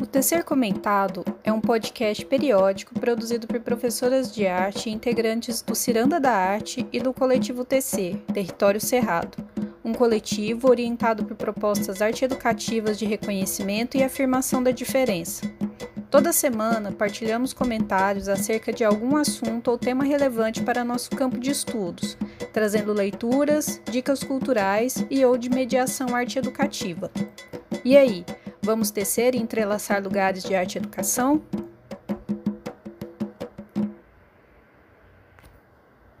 O Tecer Comentado é um podcast periódico produzido por professoras de arte e integrantes do Ciranda da Arte e do coletivo Tecer, Território Cerrado, um coletivo orientado por propostas arte-educativas de reconhecimento e afirmação da diferença. Toda semana partilhamos comentários acerca de algum assunto ou tema relevante para nosso campo de estudos, trazendo leituras, dicas culturais e ou de mediação arte-educativa. E aí, vamos tecer e entrelaçar lugares de arte e educação?